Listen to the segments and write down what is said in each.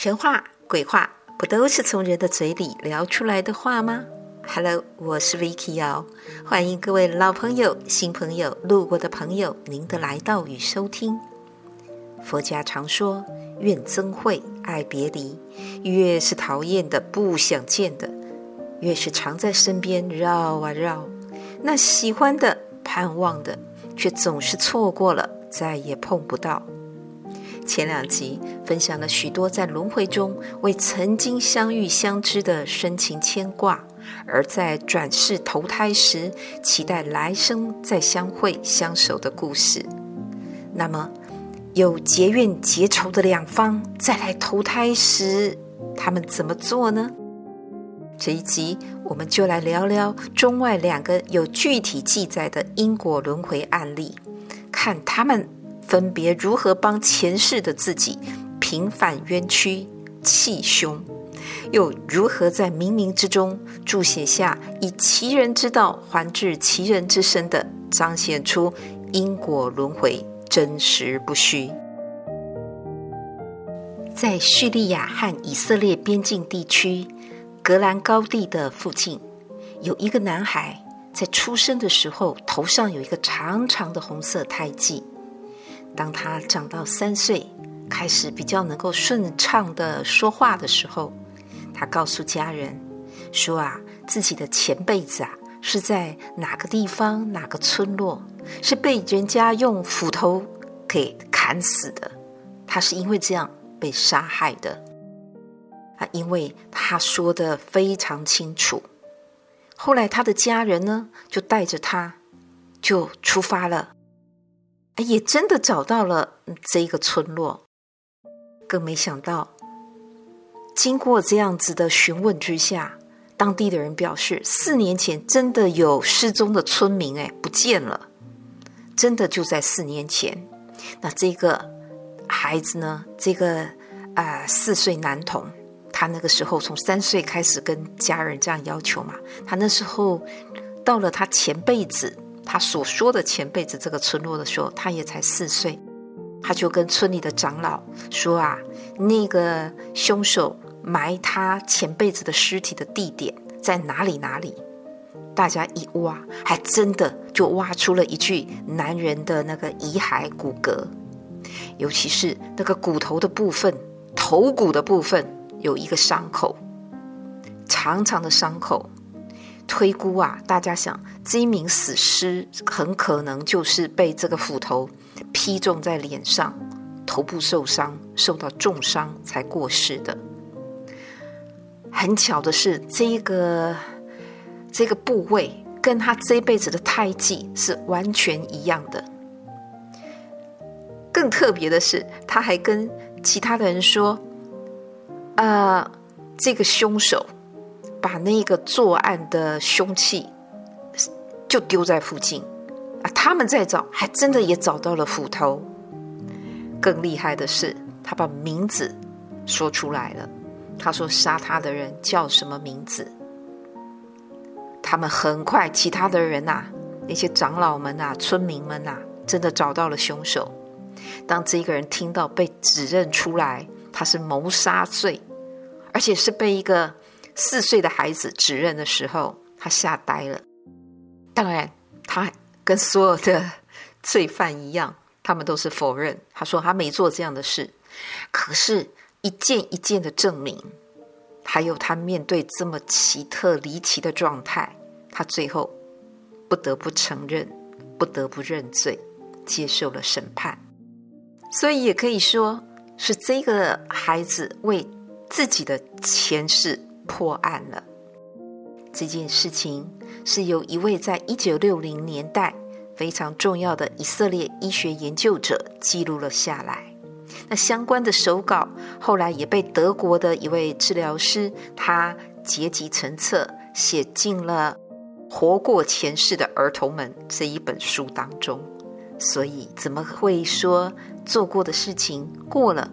神话、鬼话不都是从人的嘴里聊出来的话吗？Hello，我是 Vicky 哦，欢迎各位老朋友、新朋友、路过的朋友，您的来到与收听。佛家常说，怨憎会，爱别离，越是讨厌的、不想见的，越是常在身边绕啊绕；那喜欢的、盼望的，却总是错过了，再也碰不到。前两集分享了许多在轮回中为曾经相遇相知的深情牵挂，而在转世投胎时期待来生再相会相守的故事。那么，有结怨结仇的两方再来投胎时，他们怎么做呢？这一集我们就来聊聊中外两个有具体记载的因果轮回案例，看他们。分别如何帮前世的自己平反冤屈、气凶，又如何在冥冥之中注写下以其人之道还治其人之身的，彰显出因果轮回真实不虚。在叙利亚和以色列边境地区格兰高地的附近，有一个男孩在出生的时候头上有一个长长的红色胎记。当他长到三岁，开始比较能够顺畅的说话的时候，他告诉家人说：“啊，自己的前辈子啊是在哪个地方、哪个村落，是被人家用斧头给砍死的。他是因为这样被杀害的。啊，因为他说的非常清楚。后来他的家人呢，就带着他就出发了。”也真的找到了这一个村落，更没想到，经过这样子的询问之下，当地的人表示，四年前真的有失踪的村民，哎，不见了，真的就在四年前。那这个孩子呢？这个啊、四岁男童，他那个时候从三岁开始跟家人这样要求嘛，他那时候到了他前辈子。他所说的前辈子这个村落的时候，他也才四岁，他就跟村里的长老说啊，那个凶手埋他前辈子的尸体的地点在哪里哪里？大家一挖，还真的就挖出了一具男人的那个遗骸骨骼，尤其是那个骨头的部分，头骨的部分有一个伤口，长长的伤口。推估啊，大家想，这一名死尸很可能就是被这个斧头劈中在脸上，头部受伤，受到重伤才过世的。很巧的是，这个这个部位跟他这辈子的胎记是完全一样的。更特别的是，他还跟其他的人说：“呃，这个凶手。”把那个作案的凶器就丢在附近啊！他们在找，还真的也找到了斧头。更厉害的是，他把名字说出来了。他说杀他的人叫什么名字？他们很快，其他的人呐，那些长老们呐、村民们呐，真的找到了凶手。当这个人听到被指认出来，他是谋杀罪，而且是被一个。四岁的孩子指认的时候，他吓呆了。当然，他跟所有的罪犯一样，他们都是否认。他说他没做这样的事。可是，一件一件的证明，还有他面对这么奇特离奇的状态，他最后不得不承认，不得不认罪，接受了审判。所以，也可以说是这个孩子为自己的前世。破案了。这件事情是由一位在一九六零年代非常重要的以色列医学研究者记录了下来。那相关的手稿后来也被德国的一位治疗师他结集成册，写进了《活过前世的儿童们》这一本书当中。所以，怎么会说做过的事情过了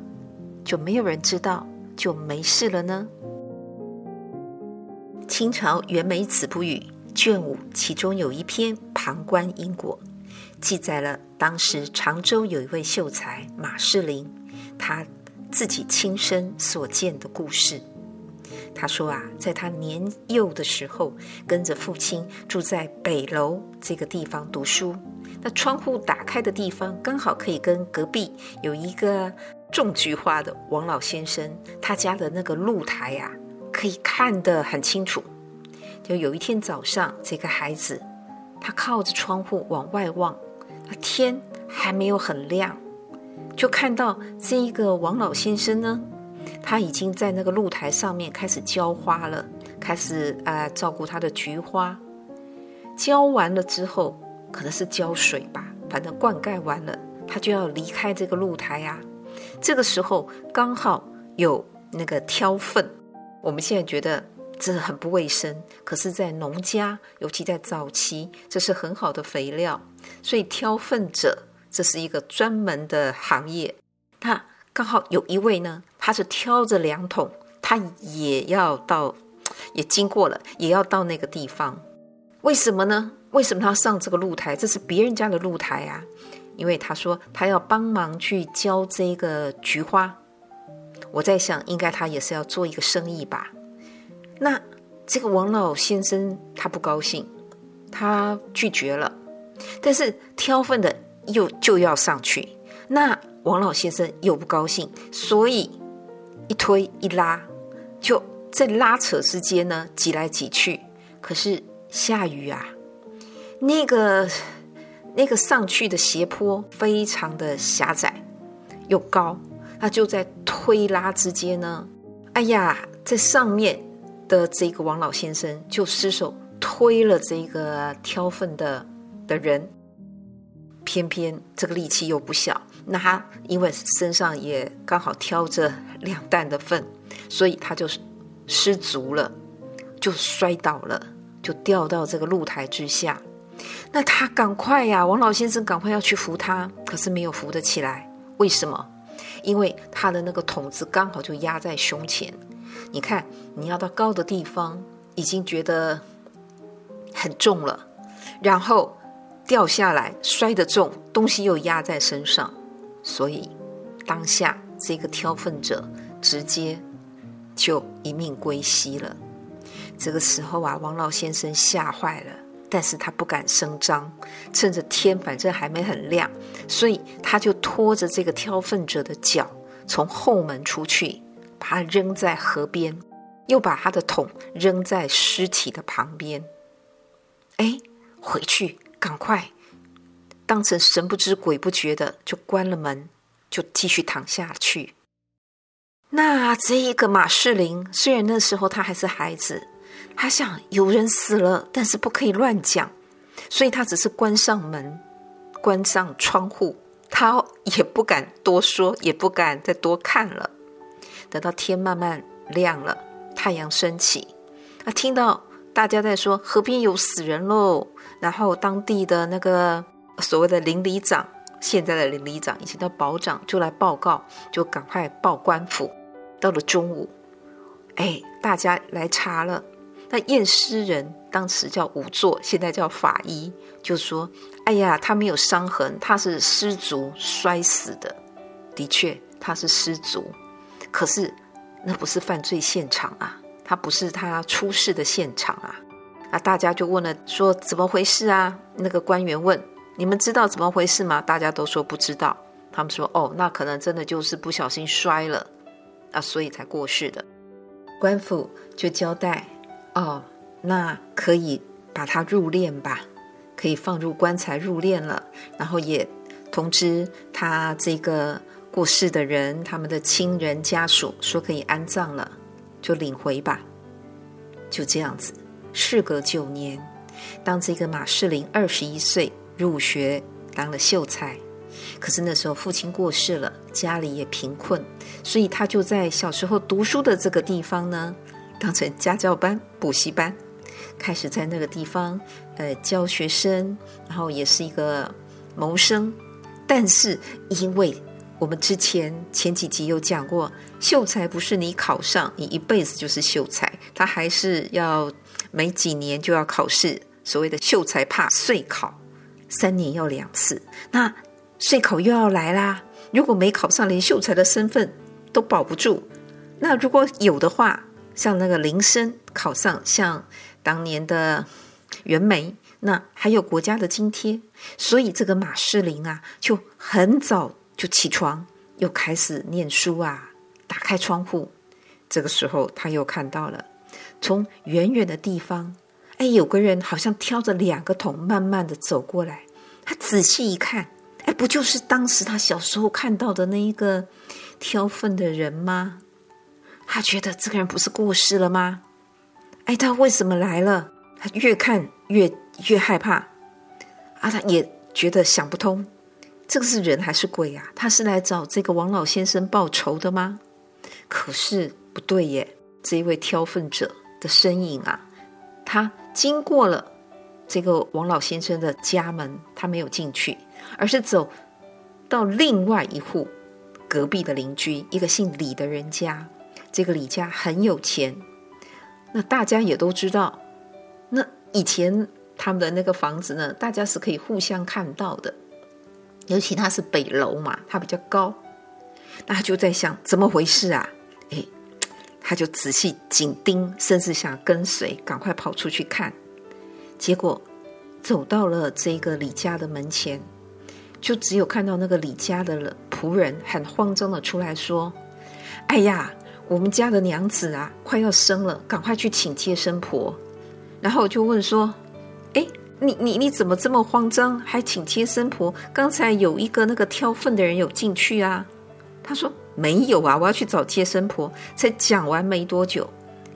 就没有人知道，就没事了呢？清朝袁枚子不语卷五，其中有一篇《旁观因果》，记载了当时常州有一位秀才马士林，他自己亲身所见的故事。他说啊，在他年幼的时候，跟着父亲住在北楼这个地方读书。那窗户打开的地方，刚好可以跟隔壁有一个种菊花的王老先生，他家的那个露台呀、啊，可以看得很清楚。就有一天早上，这个孩子他靠着窗户往外望，天还没有很亮，就看到这一个王老先生呢。他已经在那个露台上面开始浇花了，开始啊、呃、照顾他的菊花。浇完了之后，可能是浇水吧，反正灌溉完了，他就要离开这个露台啊。这个时候刚好有那个挑粪，我们现在觉得这很不卫生，可是，在农家，尤其在早期，这是很好的肥料，所以挑粪者这是一个专门的行业。那刚好有一位呢。他是挑着两桶，他也要到，也经过了，也要到那个地方。为什么呢？为什么他上这个露台？这是别人家的露台啊！因为他说他要帮忙去浇这个菊花。我在想，应该他也是要做一个生意吧。那这个王老先生他不高兴，他拒绝了。但是挑粪的又就要上去，那王老先生又不高兴，所以。一推一拉，就在拉扯之间呢，挤来挤去。可是下雨啊，那个那个上去的斜坡非常的狭窄又高，他就在推拉之间呢，哎呀，在上面的这个王老先生就失手推了这个挑粪的的人，偏偏这个力气又不小。那他因为身上也刚好挑着两担的粪，所以他就失足了，就摔倒了，就掉到这个露台之下。那他赶快呀，王老先生赶快要去扶他，可是没有扶得起来。为什么？因为他的那个桶子刚好就压在胸前。你看，你要到高的地方，已经觉得很重了，然后掉下来摔得重，东西又压在身上。所以，当下这个挑粪者直接就一命归西了。这个时候啊，王老先生吓坏了，但是他不敢声张，趁着天反正还没很亮，所以他就拖着这个挑粪者的脚从后门出去，把他扔在河边，又把他的桶扔在尸体的旁边。哎，回去，赶快！当成神不知鬼不觉的，就关了门，就继续躺下去。那这一个马士林，虽然那时候他还是孩子，他想有人死了，但是不可以乱讲，所以他只是关上门，关上窗户，他也不敢多说，也不敢再多看了。等到天慢慢亮了，太阳升起，他听到大家在说河边有死人喽，然后当地的那个。所谓的邻里长，现在的邻里长以前的保长就来报告，就赶快报官府。到了中午，哎，大家来查了。那验尸人当时叫仵作，现在叫法医，就说：“哎呀，他没有伤痕，他是失足摔死的。的确，他是失足，可是那不是犯罪现场啊，他不是他出事的现场啊。”那大家就问了，说：“怎么回事啊？”那个官员问。你们知道怎么回事吗？大家都说不知道。他们说：“哦，那可能真的就是不小心摔了啊，所以才过世的。”官府就交代：“哦，那可以把他入殓吧，可以放入棺材入殓了。然后也通知他这个过世的人，他们的亲人家属说可以安葬了，就领回吧。”就这样子，事隔九年，当这个马士林二十一岁。入学当了秀才，可是那时候父亲过世了，家里也贫困，所以他就在小时候读书的这个地方呢，当成家教班、补习班，开始在那个地方呃教学生，然后也是一个谋生。但是因为我们之前前几集有讲过，秀才不是你考上你一辈子就是秀才，他还是要每几年就要考试，所谓的秀才怕岁考。三年要两次，那岁考又要来啦。如果没考上，连秀才的身份都保不住。那如果有的话，像那个林森考上，像当年的袁枚，那还有国家的津贴。所以这个马士林啊，就很早就起床，又开始念书啊，打开窗户。这个时候，他又看到了，从远远的地方，哎，有个人好像挑着两个桶，慢慢的走过来。他仔细一看，哎，不就是当时他小时候看到的那一个挑粪的人吗？他觉得这个人不是过世了吗？哎，他为什么来了？他越看越越害怕，啊，他也觉得想不通，这个是人还是鬼呀？他是来找这个王老先生报仇的吗？可是不对耶，这一位挑粪者的身影啊，他经过了这个王老先生的家门，他没有进去，而是走到另外一户隔壁的邻居，一个姓李的人家。这个李家很有钱，那大家也都知道。那以前他们的那个房子呢，大家是可以互相看到的。尤其它是北楼嘛，它比较高。那他就在想怎么回事啊？哎，他就仔细紧盯，甚至想跟随，赶快跑出去看。结果走到了这个李家的门前，就只有看到那个李家的仆人很慌张的出来说：“哎呀！”我们家的娘子啊，快要生了，赶快去请接生婆。然后我就问说：“哎，你你你怎么这么慌张，还请接生婆？刚才有一个那个挑粪的人有进去啊？”他说：“没有啊，我要去找接生婆。”才讲完没多久，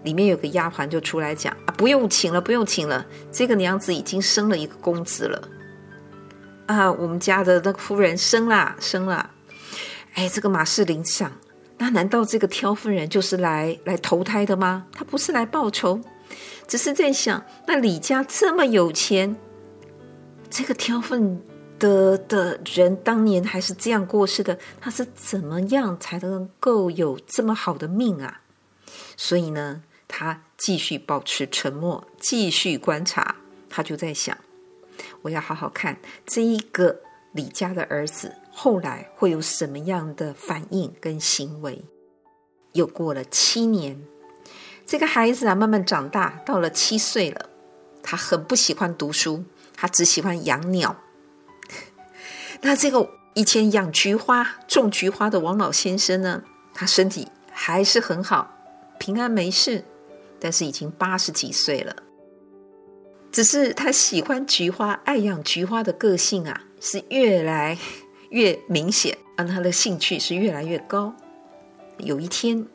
里面有个丫鬟就出来讲：“啊，不用请了，不用请了，这个娘子已经生了一个公子了。啊，我们家的那个夫人生了，生了。哎，这个马士林想。”那难道这个挑粪人就是来来投胎的吗？他不是来报仇，只是在想，那李家这么有钱，这个挑粪的的人当年还是这样过世的，他是怎么样才能够有这么好的命啊？所以呢，他继续保持沉默，继续观察。他就在想，我要好好看这一个李家的儿子。后来会有什么样的反应跟行为？又过了七年，这个孩子啊慢慢长大，到了七岁了，他很不喜欢读书，他只喜欢养鸟。那这个以前养菊花、种菊花的王老先生呢，他身体还是很好，平安没事，但是已经八十几岁了。只是他喜欢菊花、爱养菊花的个性啊，是越来越明显，让他的兴趣是越来越高。有一天，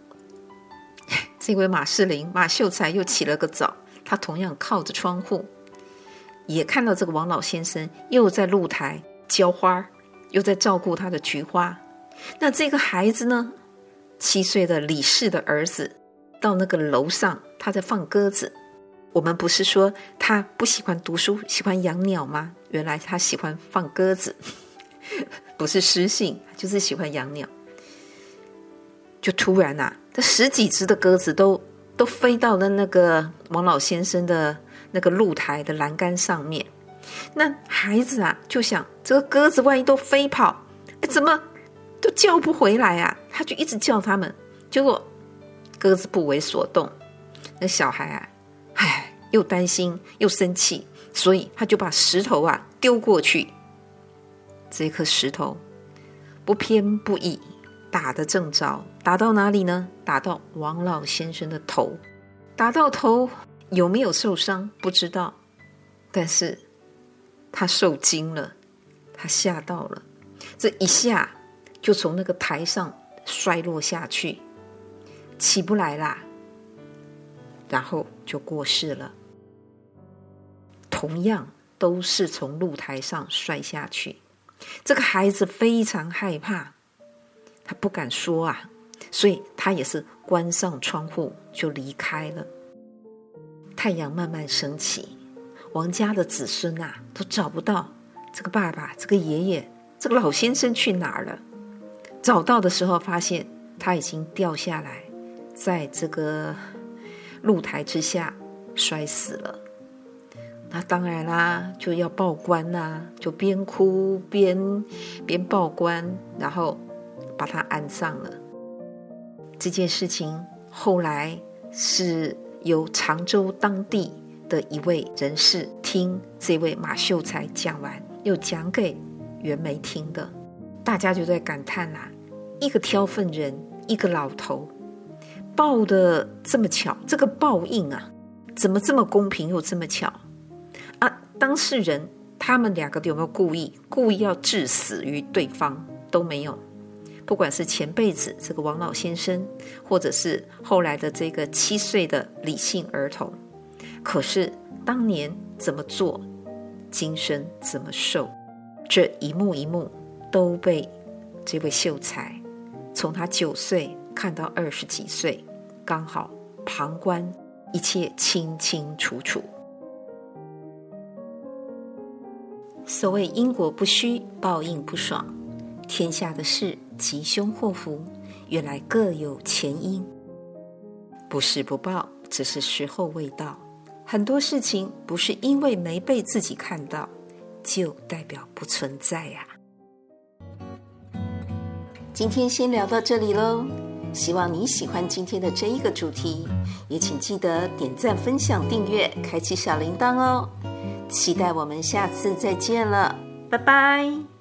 这位马士林马秀才又起了个早，他同样靠着窗户，也看到这个王老先生又在露台浇花，又在照顾他的菊花。那这个孩子呢，七岁的李氏的儿子，到那个楼上，他在放鸽子。我们不是说他不喜欢读书，喜欢养鸟吗？原来他喜欢放鸽子。不是失性，就是喜欢养鸟。就突然啊，这十几只的鸽子都都飞到了那个王老先生的那个露台的栏杆上面。那孩子啊，就想这个鸽子万一都飞跑，哎，怎么都叫不回来啊？他就一直叫他们，结果鸽子不为所动。那小孩啊，唉，又担心又生气，所以他就把石头啊丢过去。这颗石头不偏不倚，打得正着，打到哪里呢？打到王老先生的头，打到头有没有受伤？不知道，但是他受惊了，他吓到了，这一下就从那个台上摔落下去，起不来啦，然后就过世了。同样都是从露台上摔下去。这个孩子非常害怕，他不敢说啊，所以他也是关上窗户就离开了。太阳慢慢升起，王家的子孙啊都找不到这个爸爸、这个爷爷、这个老先生去哪儿了。找到的时候，发现他已经掉下来，在这个露台之下摔死了。那当然啦，就要报官呐，就边哭边边报官，然后把他安葬了。这件事情后来是由常州当地的一位人士听这位马秀才讲完，又讲给袁枚听的，大家就在感叹啦：一个挑粪人，一个老头，报的这么巧，这个报应啊，怎么这么公平又这么巧？当事人他们两个有没有故意？故意要致死于对方都没有。不管是前辈子这个王老先生，或者是后来的这个七岁的李姓儿童，可是当年怎么做，今生怎么受，这一幕一幕都被这位秀才从他九岁看到二十几岁，刚好旁观一切清清楚楚。所谓因果不虚，报应不爽，天下的事。吉凶祸福，原来各有前因。不是不报，只是时候未到。很多事情不是因为没被自己看到，就代表不存在呀、今天先聊到这里喽，希望你喜欢今天的这一个主题，也请记得点赞、分享、订阅、开启小铃铛哦。期待我们下次再见了，拜拜。